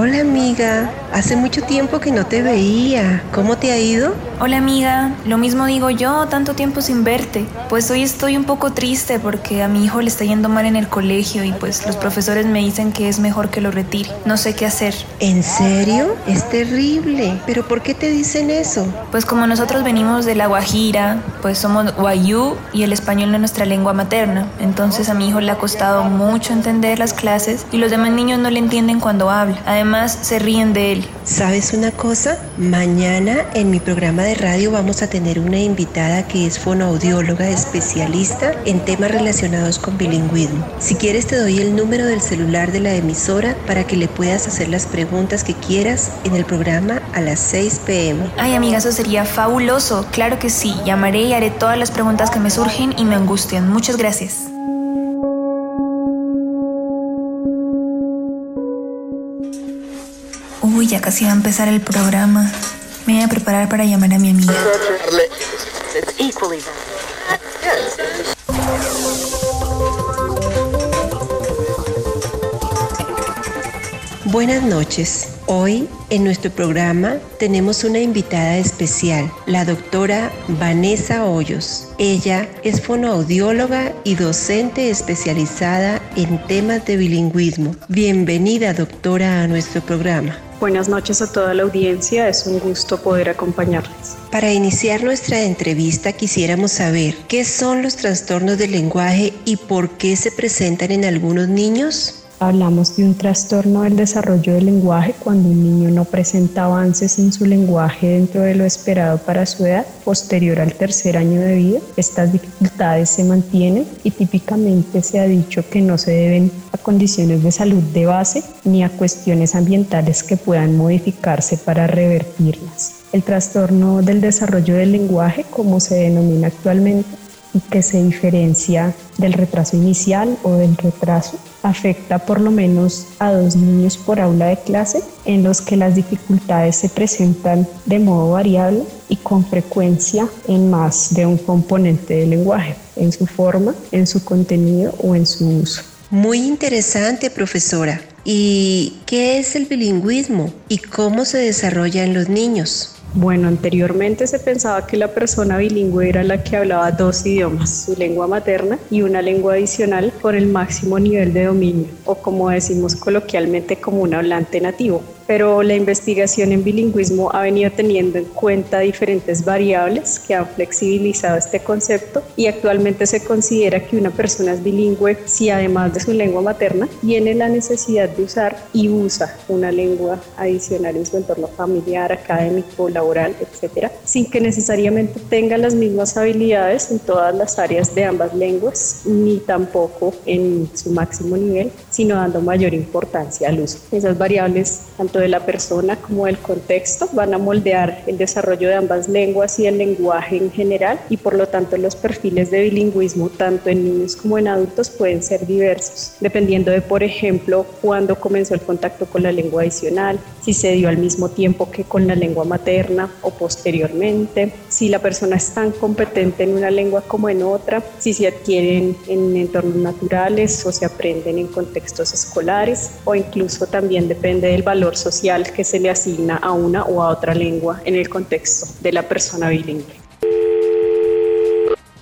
Hola amiga, hace mucho tiempo que no te veía. ¿Cómo te ha ido? Hola amiga, lo mismo digo yo, tanto tiempo sin verte. Pues hoy estoy un poco triste porque a mi hijo le está yendo mal en el colegio y pues los profesores me dicen que es mejor que lo retire. No sé qué hacer. ¿En serio? Es terrible. ¿Pero por qué te dicen eso? Pues como nosotros venimos de la Guajira, pues somos guayú y el español no es nuestra lengua materna. Entonces a mi hijo le ha costado mucho entender las clases y los demás niños no le entienden cuando habla. Además se ríen de él. ¿Sabes una cosa? Mañana en mi programa de radio vamos a tener una invitada que es fonoaudióloga especialista en temas relacionados con bilingüismo. Si quieres te doy el número del celular de la emisora para que le puedas hacer las preguntas que quieras en el programa a las 6 pm. Ay amiga, eso sería fabuloso. Claro que sí. Llamaré y haré todas las preguntas que me surgen y me angustian. Muchas gracias. Ya casi va a empezar el programa. Me voy a preparar para llamar a mi amiga. Buenas noches. Hoy en nuestro programa tenemos una invitada especial, la doctora Vanessa Hoyos. Ella es fonoaudióloga y docente especializada en temas de bilingüismo. Bienvenida doctora a nuestro programa. Buenas noches a toda la audiencia, es un gusto poder acompañarles. Para iniciar nuestra entrevista quisiéramos saber qué son los trastornos del lenguaje y por qué se presentan en algunos niños. Hablamos de un trastorno del desarrollo del lenguaje cuando un niño no presenta avances en su lenguaje dentro de lo esperado para su edad posterior al tercer año de vida. Estas dificultades se mantienen y típicamente se ha dicho que no se deben a condiciones de salud de base ni a cuestiones ambientales que puedan modificarse para revertirlas. El trastorno del desarrollo del lenguaje, como se denomina actualmente, y que se diferencia del retraso inicial o del retraso, afecta por lo menos a dos niños por aula de clase en los que las dificultades se presentan de modo variable y con frecuencia en más de un componente del lenguaje, en su forma, en su contenido o en su uso. Muy interesante, profesora. ¿Y qué es el bilingüismo y cómo se desarrolla en los niños? Bueno, anteriormente se pensaba que la persona bilingüe era la que hablaba dos idiomas, su lengua materna y una lengua adicional con el máximo nivel de dominio, o como decimos coloquialmente como un hablante nativo pero la investigación en bilingüismo ha venido teniendo en cuenta diferentes variables que han flexibilizado este concepto y actualmente se considera que una persona es bilingüe si además de su lengua materna tiene la necesidad de usar y usa una lengua adicional en su entorno familiar, académico, laboral, etcétera, sin que necesariamente tenga las mismas habilidades en todas las áreas de ambas lenguas, ni tampoco en su máximo nivel, sino dando mayor importancia al uso. Esas variables, tanto de la persona como del contexto van a moldear el desarrollo de ambas lenguas y el lenguaje en general y por lo tanto los perfiles de bilingüismo tanto en niños como en adultos pueden ser diversos, dependiendo de, por ejemplo, cuándo comenzó el contacto con la lengua adicional, si se dio al mismo tiempo que con la lengua materna o posteriormente, si la persona es tan competente en una lengua como en otra, si se adquieren en entornos naturales o se aprenden en contextos escolares o incluso también depende del valor social social que se le asigna a una o a otra lengua en el contexto de la persona bilingüe.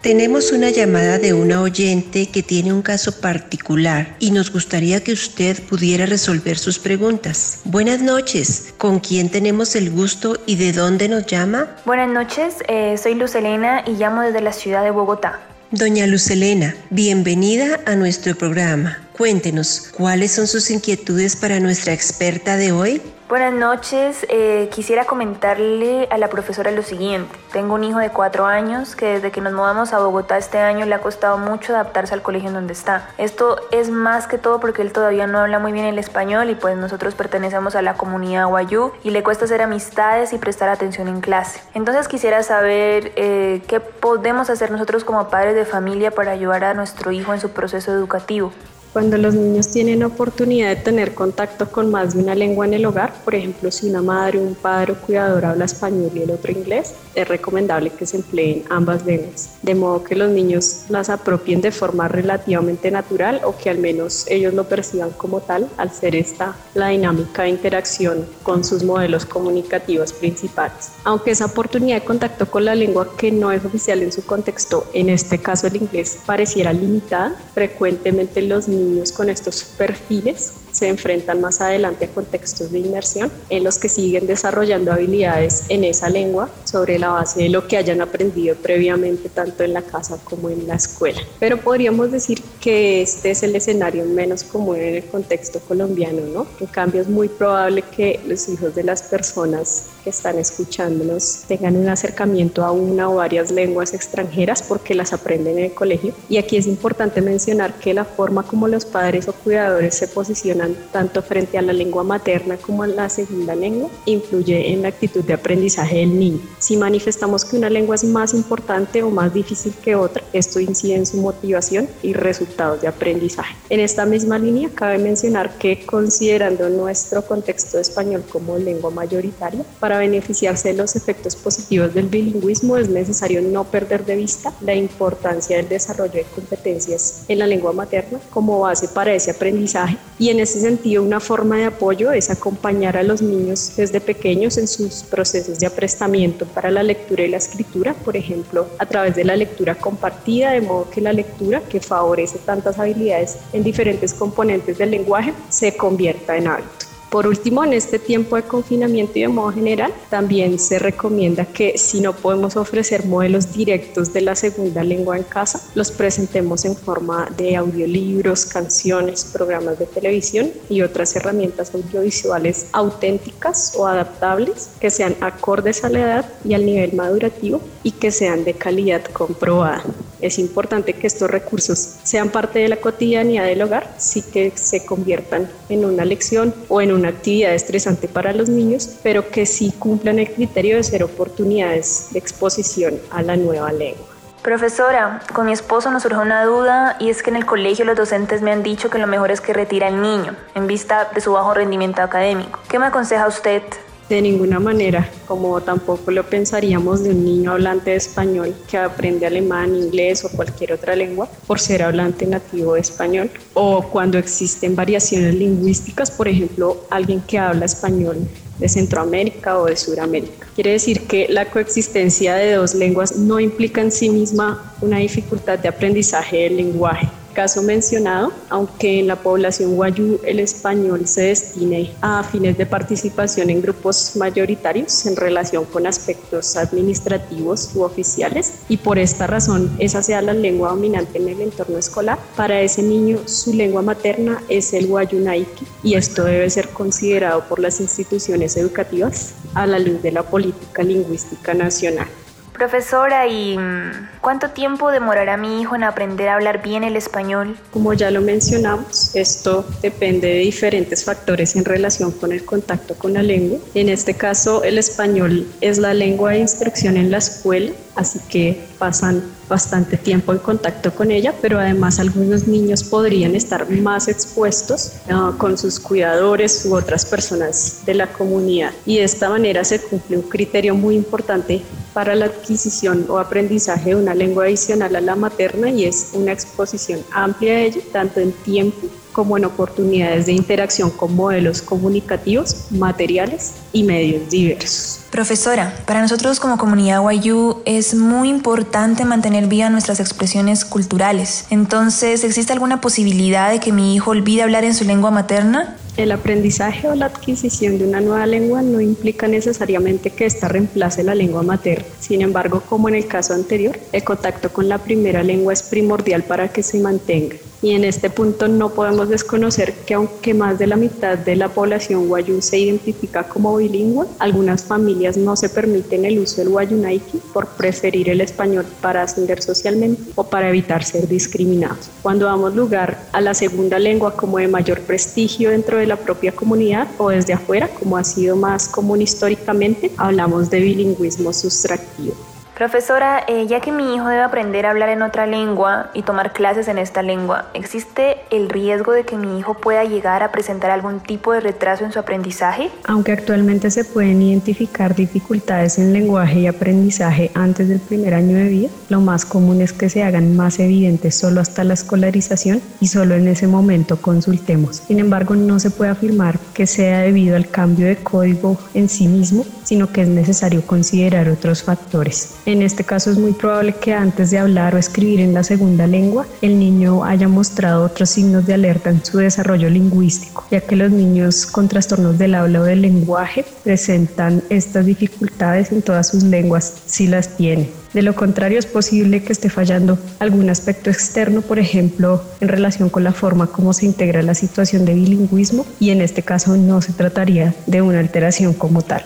Tenemos una llamada de una oyente que tiene un caso particular y nos gustaría que usted pudiera resolver sus preguntas. Buenas noches, ¿con quién tenemos el gusto y de dónde nos llama? Buenas noches, eh, soy Luz Elena y llamo desde la ciudad de Bogotá. Doña Luz Elena, bienvenida a nuestro programa. Cuéntenos, ¿cuáles son sus inquietudes para nuestra experta de hoy? Buenas noches, eh, quisiera comentarle a la profesora lo siguiente. Tengo un hijo de cuatro años que desde que nos mudamos a Bogotá este año le ha costado mucho adaptarse al colegio en donde está. Esto es más que todo porque él todavía no habla muy bien el español y pues nosotros pertenecemos a la comunidad Guayú y le cuesta hacer amistades y prestar atención en clase. Entonces quisiera saber eh, qué podemos hacer nosotros como padres de familia para ayudar a nuestro hijo en su proceso educativo. Cuando los niños tienen oportunidad de tener contacto con más de una lengua en el hogar, por ejemplo, si una madre, un padre o cuidador habla español y el otro inglés, es recomendable que se empleen ambas lenguas, de modo que los niños las apropien de forma relativamente natural o que al menos ellos lo perciban como tal, al ser esta la dinámica de interacción con sus modelos comunicativos principales. Aunque esa oportunidad de contacto con la lengua que no es oficial en su contexto, en este caso el inglés, pareciera limitada, frecuentemente los niños con estos perfiles se enfrentan más adelante a contextos de inmersión en los que siguen desarrollando habilidades en esa lengua sobre la base de lo que hayan aprendido previamente tanto en la casa como en la escuela. Pero podríamos decir que este es el escenario menos común en el contexto colombiano, ¿no? En cambio es muy probable que los hijos de las personas que están escuchándonos tengan un acercamiento a una o varias lenguas extranjeras porque las aprenden en el colegio. Y aquí es importante mencionar que la forma como los padres o cuidadores se posicionan tanto frente a la lengua materna como a la segunda lengua influye en la actitud de aprendizaje del niño. Si manifestamos que una lengua es más importante o más difícil que otra, esto incide en su motivación y resultados de aprendizaje. En esta misma línea cabe mencionar que considerando nuestro contexto español como lengua mayoritaria, para beneficiarse de los efectos positivos del bilingüismo es necesario no perder de vista la importancia del desarrollo de competencias en la lengua materna como base para ese aprendizaje y en ese ese sentido, una forma de apoyo es acompañar a los niños desde pequeños en sus procesos de aprestamiento para la lectura y la escritura, por ejemplo, a través de la lectura compartida, de modo que la lectura, que favorece tantas habilidades en diferentes componentes del lenguaje, se convierta en hábito. Por último, en este tiempo de confinamiento y de modo general, también se recomienda que si no podemos ofrecer modelos directos de la segunda lengua en casa, los presentemos en forma de audiolibros, canciones, programas de televisión y otras herramientas audiovisuales auténticas o adaptables que sean acordes a la edad y al nivel madurativo y que sean de calidad comprobada. Es importante que estos recursos sean parte de la cotidianidad del hogar, sí que se conviertan en una lección o en una actividad estresante para los niños, pero que sí cumplan el criterio de ser oportunidades de exposición a la nueva lengua. Profesora, con mi esposo nos surge una duda y es que en el colegio los docentes me han dicho que lo mejor es que retire al niño en vista de su bajo rendimiento académico. ¿Qué me aconseja usted? De ninguna manera, como tampoco lo pensaríamos de un niño hablante de español que aprende alemán, inglés o cualquier otra lengua por ser hablante nativo de español. O cuando existen variaciones lingüísticas, por ejemplo, alguien que habla español de Centroamérica o de Sudamérica. Quiere decir que la coexistencia de dos lenguas no implica en sí misma una dificultad de aprendizaje del lenguaje caso mencionado, aunque en la población guayú el español se destine a fines de participación en grupos mayoritarios en relación con aspectos administrativos u oficiales y por esta razón esa sea la lengua dominante en el entorno escolar, para ese niño su lengua materna es el guayú naiki y esto debe ser considerado por las instituciones educativas a la luz de la política lingüística nacional. Profesora, ¿y mm, cuánto tiempo demorará mi hijo en aprender a hablar bien el español? Como ya lo mencionamos, esto depende de diferentes factores en relación con el contacto con la lengua. En este caso, el español es la lengua de instrucción en la escuela, así que pasan bastante tiempo en contacto con ella, pero además algunos niños podrían estar más expuestos ah, con sus cuidadores u otras personas de la comunidad. Y de esta manera se cumple un criterio muy importante para la adquisición o aprendizaje de una lengua adicional a la materna y es una exposición amplia de ella, tanto en tiempo como en oportunidades de interacción con modelos comunicativos, materiales y medios diversos. Profesora, para nosotros como comunidad Wayu es muy importante mantener viva nuestras expresiones culturales. Entonces, ¿existe alguna posibilidad de que mi hijo olvide hablar en su lengua materna? El aprendizaje o la adquisición de una nueva lengua no implica necesariamente que ésta reemplace la lengua materna. Sin embargo, como en el caso anterior, el contacto con la primera lengua es primordial para que se mantenga. Y en este punto no podemos desconocer que aunque más de la mitad de la población guayú se identifica como bilingüe, algunas familias no se permiten el uso del guayunaiki por preferir el español para ascender socialmente o para evitar ser discriminados. Cuando damos lugar a la segunda lengua como de mayor prestigio dentro de la propia comunidad o desde afuera, como ha sido más común históricamente, hablamos de bilingüismo sustractivo. Profesora, eh, ya que mi hijo debe aprender a hablar en otra lengua y tomar clases en esta lengua, ¿existe el riesgo de que mi hijo pueda llegar a presentar algún tipo de retraso en su aprendizaje? Aunque actualmente se pueden identificar dificultades en lenguaje y aprendizaje antes del primer año de vida, lo más común es que se hagan más evidentes solo hasta la escolarización y solo en ese momento consultemos. Sin embargo, no se puede afirmar que sea debido al cambio de código en sí mismo, sino que es necesario considerar otros factores. En este caso es muy probable que antes de hablar o escribir en la segunda lengua, el niño haya mostrado otros signos de alerta en su desarrollo lingüístico, ya que los niños con trastornos del habla o del lenguaje presentan estas dificultades en todas sus lenguas si las tiene. De lo contrario, es posible que esté fallando algún aspecto externo, por ejemplo, en relación con la forma como se integra la situación de bilingüismo, y en este caso no se trataría de una alteración como tal.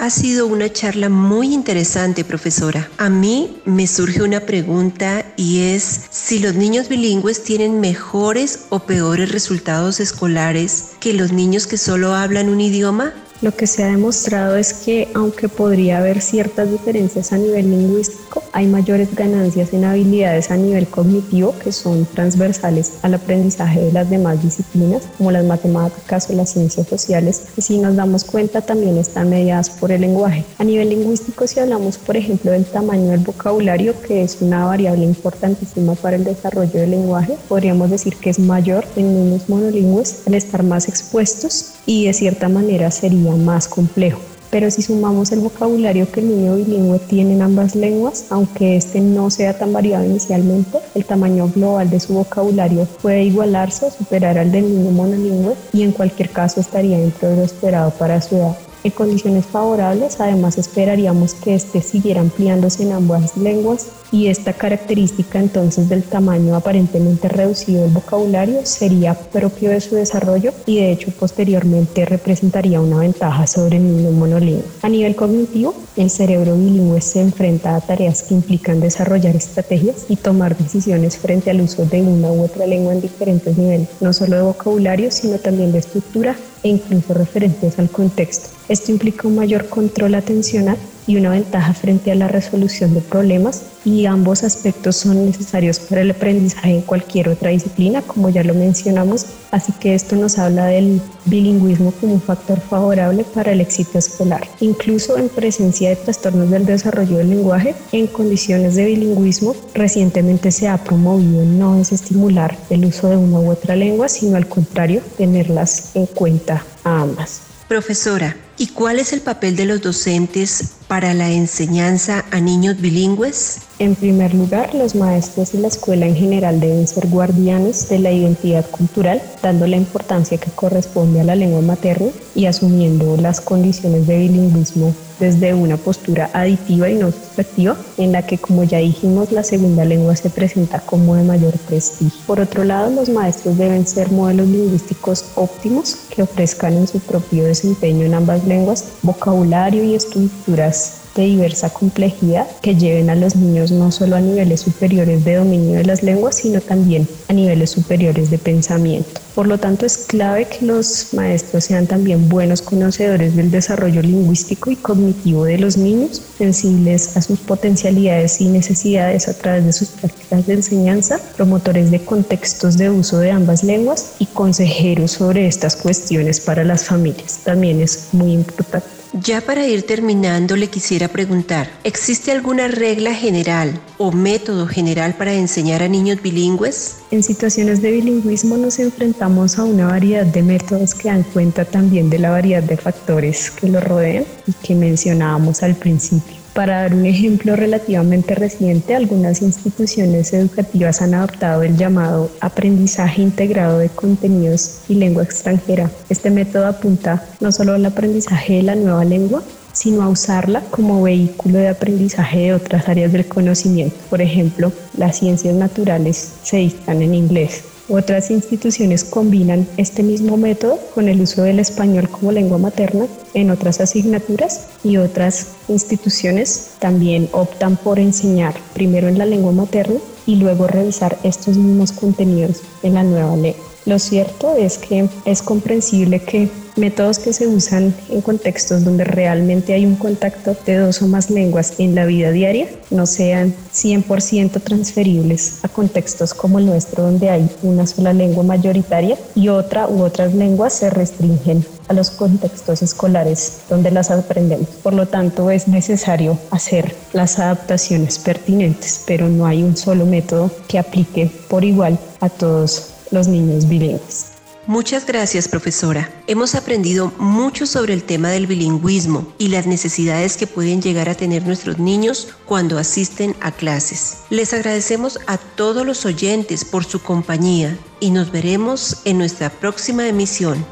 Ha sido una charla muy interesante, profesora. A mí me surge una pregunta y es si los niños bilingües tienen mejores o peores resultados escolares que los niños que solo hablan un idioma. Lo que se ha demostrado es que aunque podría haber ciertas diferencias a nivel lingüístico, hay mayores ganancias en habilidades a nivel cognitivo que son transversales al aprendizaje de las demás disciplinas, como las matemáticas o las ciencias sociales, y si nos damos cuenta también están mediadas por el lenguaje. A nivel lingüístico, si hablamos, por ejemplo, del tamaño del vocabulario, que es una variable importantísima para el desarrollo del lenguaje, podríamos decir que es mayor en niños monolingües al estar más expuestos y de cierta manera sería más complejo. Pero si sumamos el vocabulario que el niño bilingüe tiene en ambas lenguas, aunque este no sea tan variado inicialmente, el tamaño global de su vocabulario puede igualarse o superar al del niño monolingüe y en cualquier caso estaría dentro de lo esperado para su edad. En condiciones favorables, además esperaríamos que éste siguiera ampliándose en ambas lenguas y esta característica entonces del tamaño aparentemente reducido del vocabulario sería propio de su desarrollo y de hecho posteriormente representaría una ventaja sobre el niño monolingüe. A nivel cognitivo, el cerebro bilingüe se enfrenta a tareas que implican desarrollar estrategias y tomar decisiones frente al uso de una u otra lengua en diferentes niveles, no solo de vocabulario, sino también de estructura e incluso referentes al contexto. Esto implica un mayor control atencional y una ventaja frente a la resolución de problemas y ambos aspectos son necesarios para el aprendizaje en cualquier otra disciplina, como ya lo mencionamos, así que esto nos habla del bilingüismo como un factor favorable para el éxito escolar. Incluso en presencia de trastornos del desarrollo del lenguaje, en condiciones de bilingüismo, recientemente se ha promovido no desestimular el uso de una u otra lengua, sino al contrario, tenerlas en cuenta a ambas. Profesora, ¿y cuál es el papel de los docentes para la enseñanza a niños bilingües? En primer lugar, los maestros y la escuela en general deben ser guardianes de la identidad cultural, dando la importancia que corresponde a la lengua materna y asumiendo las condiciones de bilingüismo desde una postura aditiva y no sustractiva, en la que, como ya dijimos, la segunda lengua se presenta como de mayor prestigio. Por otro lado, los maestros deben ser modelos lingüísticos óptimos que ofrezcan en su propio desempeño en ambas lenguas vocabulario y estructuras de diversa complejidad que lleven a los niños no solo a niveles superiores de dominio de las lenguas, sino también a niveles superiores de pensamiento. Por lo tanto, es clave que los maestros sean también buenos conocedores del desarrollo lingüístico y cognitivo de los niños, sensibles a sus potencialidades y necesidades a través de sus prácticas de enseñanza, promotores de contextos de uso de ambas lenguas y consejeros sobre estas cuestiones para las familias. También es muy importante. Ya para ir terminando le quisiera preguntar, ¿existe alguna regla general o método general para enseñar a niños bilingües? En situaciones de bilingüismo nos enfrentamos a una variedad de métodos que dan cuenta también de la variedad de factores que lo rodean y que mencionábamos al principio. Para dar un ejemplo relativamente reciente, algunas instituciones educativas han adoptado el llamado aprendizaje integrado de contenidos y lengua extranjera. Este método apunta no solo al aprendizaje de la nueva lengua, sino a usarla como vehículo de aprendizaje de otras áreas del conocimiento. Por ejemplo, las ciencias naturales se dictan en inglés Otras instituciones combinan este mismo método con el uso del español como lengua materna en otras asignaturas y otras instituciones. También optan por enseñar primero en la lengua materna y luego revisar estos mismos contenidos en la nueva ley. Lo cierto es que es comprensible que métodos que se usan en contextos donde realmente hay un contacto de dos o más lenguas en la vida diaria no sean 100% transferibles a contextos como el nuestro donde hay una sola lengua mayoritaria y otra u otras lenguas se restringen a los contextos escolares donde las aprendemos. Por lo tanto, es necesario hacer las adaptaciones pertinentes, pero no hay un solo método que aplique por igual a todos los niños bilingües. Muchas gracias, profesora. Hemos aprendido mucho sobre el tema del bilingüismo y las necesidades que pueden llegar a tener nuestros niños cuando asisten a clases. Les agradecemos a todos los oyentes por su compañía y nos veremos en nuestra próxima emisión.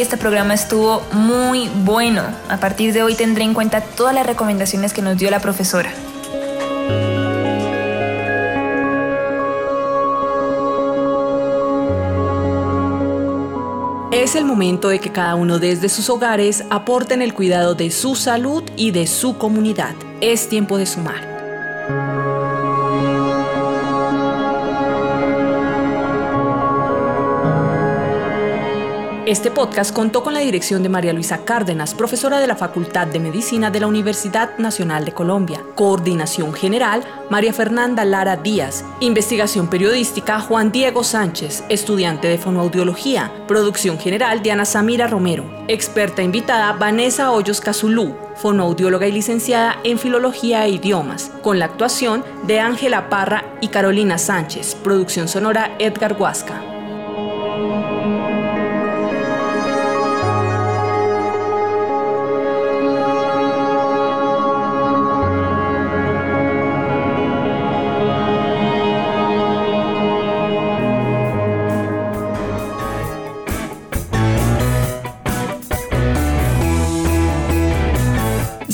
Este programa estuvo muy bueno. A partir de hoy tendré en cuenta todas las recomendaciones que nos dio la profesora. Es el momento de que cada uno desde sus hogares aporten el cuidado de su salud y de su comunidad. Es tiempo de sumar. Este podcast contó con la dirección de María Luisa Cárdenas, profesora de la Facultad de Medicina de la Universidad Nacional de Colombia. Coordinación General, María Fernanda Lara Díaz. Investigación periodística, Juan Diego Sánchez, estudiante de fonoaudiología. Producción General, Diana Samira Romero. Experta invitada, Vanessa Hoyos Cazulú, fonoaudióloga y licenciada en Filología e Idiomas, con la actuación de Ángela Parra y Carolina Sánchez. Producción sonora, Edgar Huasca.